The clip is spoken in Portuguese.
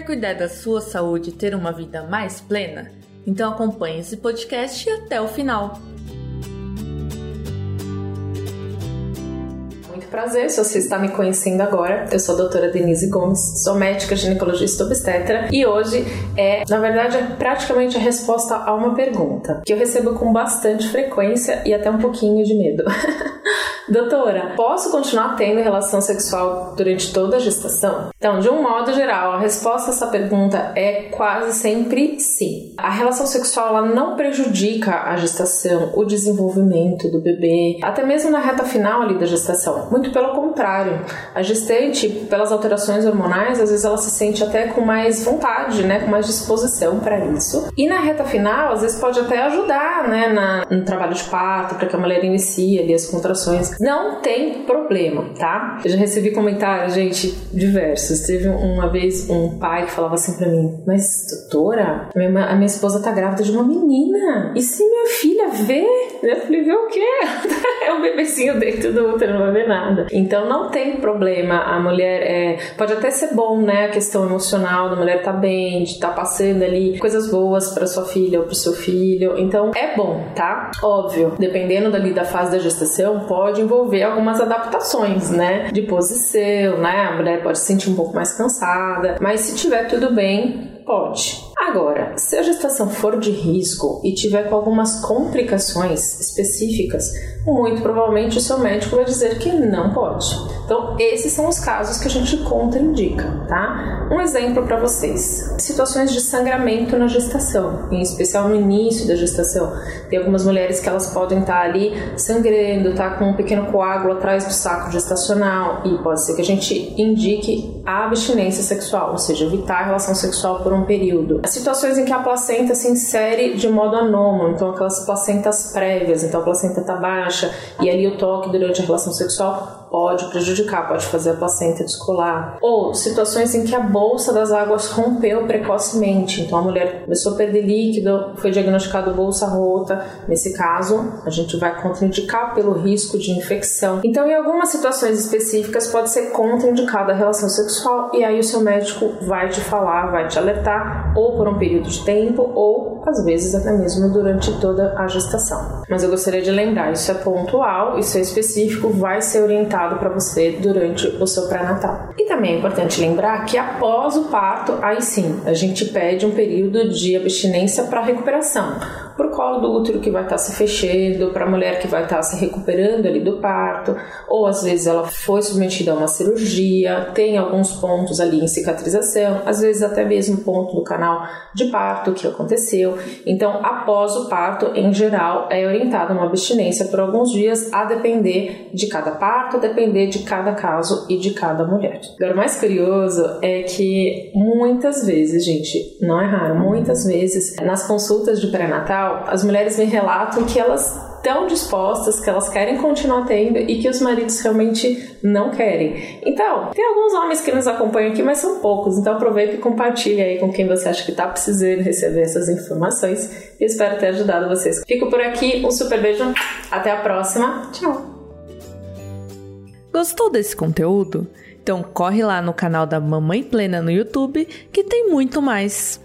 Quer cuidar da sua saúde e ter uma vida mais plena? Então acompanhe esse podcast até o final. Muito prazer, se você está me conhecendo agora, eu sou a doutora Denise Gomes, sou médica ginecologista obstetra e hoje é, na verdade, é praticamente a resposta a uma pergunta que eu recebo com bastante frequência e até um pouquinho de medo. Doutora, posso continuar tendo relação sexual durante toda a gestação? Então, de um modo geral, a resposta a essa pergunta é quase sempre sim. A relação sexual ela não prejudica a gestação, o desenvolvimento do bebê, até mesmo na reta final ali da gestação. Muito pelo contrário. A gestante, pelas alterações hormonais, às vezes ela se sente até com mais vontade, né, com mais disposição para isso. E na reta final, às vezes pode até ajudar, né, na, no trabalho de parto, para que a mulher inicie ali as contrações não tem problema, tá? Eu já recebi comentários, gente, diversos. Teve uma vez um pai que falava assim pra mim: Mas, doutora, a minha, a minha esposa tá grávida de uma menina. E se minha filha vê? Eu falei: Vê o quê? é um bebecinho dentro do útero, não vai ver nada. Então não tem problema. A mulher é. Pode até ser bom, né? A questão emocional da mulher tá bem, de tá passando ali coisas boas para sua filha ou pro seu filho. Então é bom, tá? Óbvio, dependendo dali da fase da gestação, pode envolver algumas adaptações, né? De posição, né? A mulher pode se sentir um pouco mais cansada, mas se tiver tudo bem, pode. Agora, se a gestação for de risco e tiver com algumas complicações específicas, muito provavelmente o seu médico vai dizer que não pode. Então, esses são os casos que a gente contraindica, tá? Um exemplo para vocês: situações de sangramento na gestação, em especial no início da gestação. Tem algumas mulheres que elas podem estar tá ali sangrando, tá com um pequeno coágulo atrás do saco gestacional e pode ser que a gente indique a abstinência sexual, ou seja, evitar a relação sexual por um período situações em que a placenta se insere de modo anômalo, então aquelas placentas prévias, então a placenta está baixa e ali o toque durante a relação sexual pode prejudicar, pode fazer a placenta descolar. Ou situações em que a bolsa das águas rompeu precocemente, então a mulher começou a perder líquido, foi diagnosticado bolsa rota. Nesse caso, a gente vai contraindicar pelo risco de infecção. Então, em algumas situações específicas, pode ser contraindicada a relação sexual e aí o seu médico vai te falar, vai te alertar, ou por um período de tempo, ou às vezes até mesmo durante toda a gestação. Mas eu gostaria de lembrar, isso é pontual, isso é específico, vai ser orientado para você durante o seu pré-natal. E também é importante lembrar que após o parto, aí sim, a gente pede um período de abstinência para recuperação para o colo do útero que vai estar tá se fechando, para a mulher que vai estar tá se recuperando ali do parto, ou às vezes ela foi submetida a uma cirurgia, tem alguns pontos ali em cicatrização, às vezes até mesmo ponto do canal de parto que aconteceu. Então, após o parto, em geral, é orientada uma abstinência por alguns dias, a depender de cada parto, a depender de cada caso e de cada mulher. Agora, o mais curioso é que muitas vezes, gente, não é raro, muitas vezes nas consultas de pré-natal, as mulheres me relatam que elas estão dispostas, que elas querem continuar tendo e que os maridos realmente não querem. Então, tem alguns homens que nos acompanham aqui, mas são poucos. Então aproveita e compartilha aí com quem você acha que está precisando receber essas informações. E espero ter ajudado vocês. Fico por aqui, um super beijo, até a próxima. Tchau. Gostou desse conteúdo? Então corre lá no canal da Mamãe Plena no YouTube que tem muito mais.